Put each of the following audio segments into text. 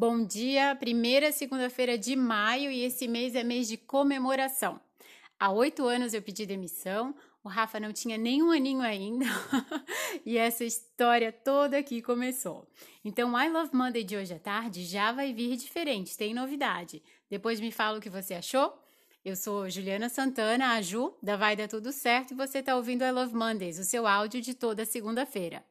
Bom dia, primeira segunda-feira de maio e esse mês é mês de comemoração. Há oito anos eu pedi demissão, o Rafa não tinha nem um aninho ainda e essa história toda aqui começou. Então, I Love Monday de hoje à tarde já vai vir diferente, tem novidade. Depois me fala o que você achou. Eu sou Juliana Santana, a Ju, da Vai Dar Tudo Certo, e você está ouvindo I Love Mondays, o seu áudio de toda segunda-feira.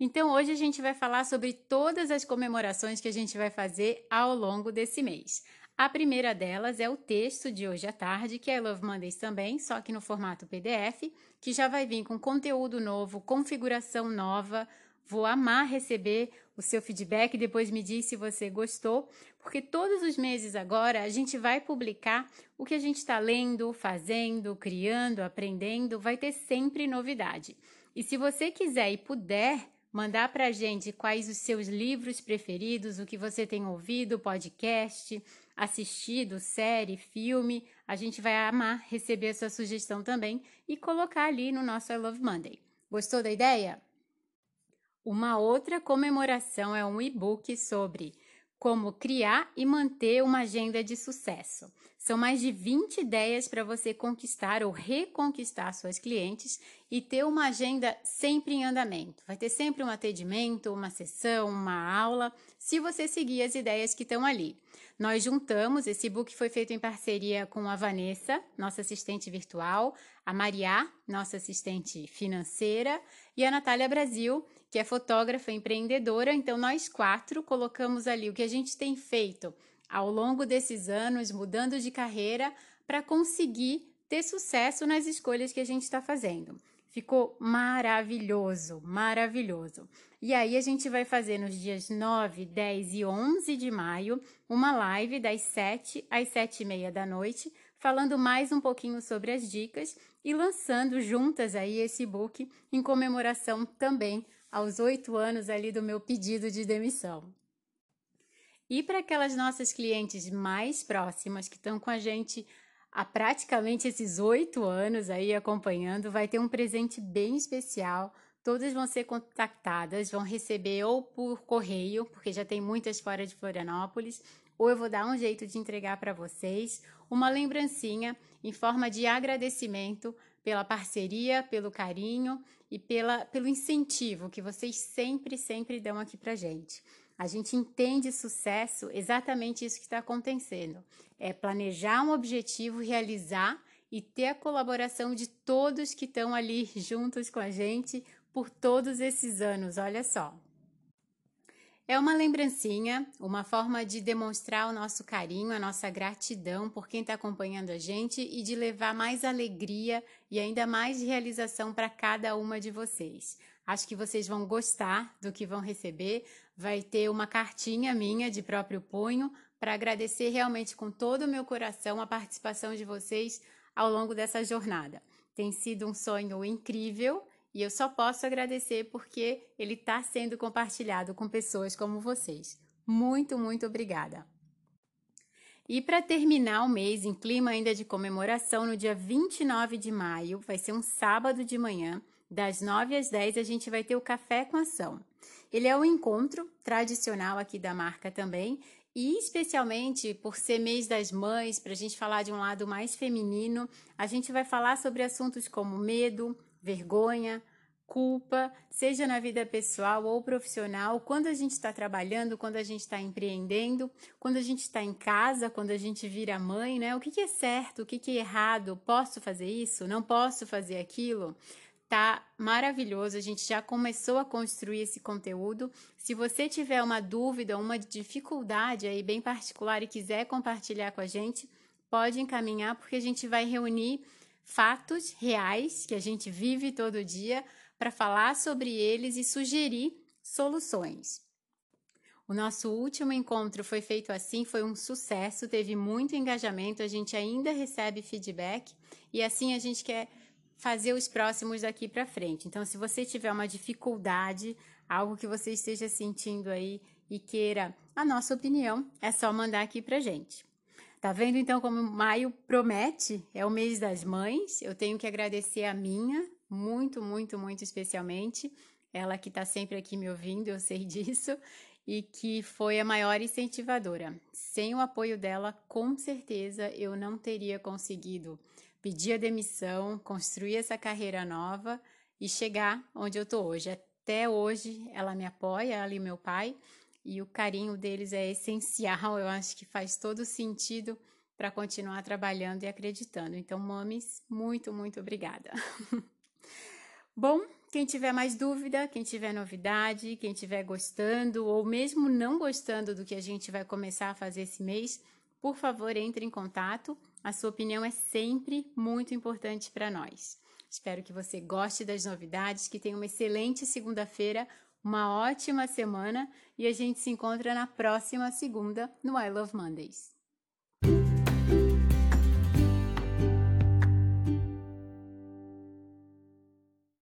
Então, hoje a gente vai falar sobre todas as comemorações que a gente vai fazer ao longo desse mês. A primeira delas é o texto de hoje à tarde, que é Love Mondays também, só que no formato PDF, que já vai vir com conteúdo novo, configuração nova. Vou amar receber o seu feedback, depois me diz se você gostou, porque todos os meses agora a gente vai publicar o que a gente está lendo, fazendo, criando, aprendendo, vai ter sempre novidade. E se você quiser e puder, mandar para a gente quais os seus livros preferidos, o que você tem ouvido, podcast, assistido, série, filme. A gente vai amar receber a sua sugestão também e colocar ali no nosso I Love Monday. Gostou da ideia? Uma outra comemoração é um e-book sobre como criar e manter uma agenda de sucesso. São mais de 20 ideias para você conquistar ou reconquistar suas clientes e ter uma agenda sempre em andamento. Vai ter sempre um atendimento, uma sessão, uma aula, se você seguir as ideias que estão ali. Nós juntamos, esse book foi feito em parceria com a Vanessa, nossa assistente virtual, a Maria, nossa assistente financeira, e a Natália Brasil, que é fotógrafa empreendedora. Então, nós quatro colocamos ali o que a gente tem feito ao longo desses anos, mudando de carreira, para conseguir ter sucesso nas escolhas que a gente está fazendo. Ficou maravilhoso, maravilhoso. E aí a gente vai fazer nos dias 9, 10 e 11 de maio uma live das 7 às 7 e meia da noite, falando mais um pouquinho sobre as dicas e lançando juntas aí esse book em comemoração também aos oito anos ali do meu pedido de demissão. E para aquelas nossas clientes mais próximas que estão com a gente há praticamente esses oito anos aí acompanhando, vai ter um presente bem especial. Todas vão ser contactadas, vão receber ou por correio, porque já tem muitas fora de Florianópolis, ou eu vou dar um jeito de entregar para vocês uma lembrancinha em forma de agradecimento pela parceria, pelo carinho e pela, pelo incentivo que vocês sempre, sempre dão aqui para gente. A gente entende sucesso exatamente isso que está acontecendo. É planejar um objetivo, realizar e ter a colaboração de todos que estão ali juntos com a gente por todos esses anos. Olha só. É uma lembrancinha, uma forma de demonstrar o nosso carinho, a nossa gratidão por quem está acompanhando a gente e de levar mais alegria e ainda mais realização para cada uma de vocês. Acho que vocês vão gostar do que vão receber. Vai ter uma cartinha minha de próprio punho para agradecer realmente com todo o meu coração a participação de vocês ao longo dessa jornada. Tem sido um sonho incrível e eu só posso agradecer porque ele está sendo compartilhado com pessoas como vocês. Muito, muito obrigada. E para terminar o mês em clima ainda de comemoração, no dia 29 de maio, vai ser um sábado de manhã, das 9 às 10, a gente vai ter o Café com Ação. Ele é um encontro tradicional aqui da marca também, e especialmente por ser mês das mães, para a gente falar de um lado mais feminino, a gente vai falar sobre assuntos como medo, vergonha, culpa, seja na vida pessoal ou profissional, quando a gente está trabalhando, quando a gente está empreendendo, quando a gente está em casa, quando a gente vira mãe, né? O que, que é certo, o que, que é errado? Posso fazer isso? Não posso fazer aquilo? Tá maravilhoso, a gente já começou a construir esse conteúdo. Se você tiver uma dúvida, uma dificuldade aí bem particular e quiser compartilhar com a gente, pode encaminhar, porque a gente vai reunir fatos reais que a gente vive todo dia para falar sobre eles e sugerir soluções. O nosso último encontro foi feito assim, foi um sucesso, teve muito engajamento, a gente ainda recebe feedback e assim a gente quer fazer os próximos daqui para frente. Então, se você tiver uma dificuldade, algo que você esteja sentindo aí e queira a nossa opinião, é só mandar aqui para gente. Tá vendo então como maio promete? É o mês das mães. Eu tenho que agradecer a minha, muito, muito, muito especialmente. Ela que está sempre aqui me ouvindo, eu sei disso, e que foi a maior incentivadora. Sem o apoio dela, com certeza eu não teria conseguido pedir a demissão, construir essa carreira nova e chegar onde eu estou hoje. Até hoje ela me apoia, ela e meu pai, e o carinho deles é essencial, eu acho que faz todo sentido para continuar trabalhando e acreditando. Então, mames, muito, muito obrigada. Bom, quem tiver mais dúvida, quem tiver novidade, quem tiver gostando ou mesmo não gostando do que a gente vai começar a fazer esse mês, por favor, entre em contato. A sua opinião é sempre muito importante para nós. Espero que você goste das novidades, que tenha uma excelente segunda-feira, uma ótima semana e a gente se encontra na próxima segunda no I Love Mondays.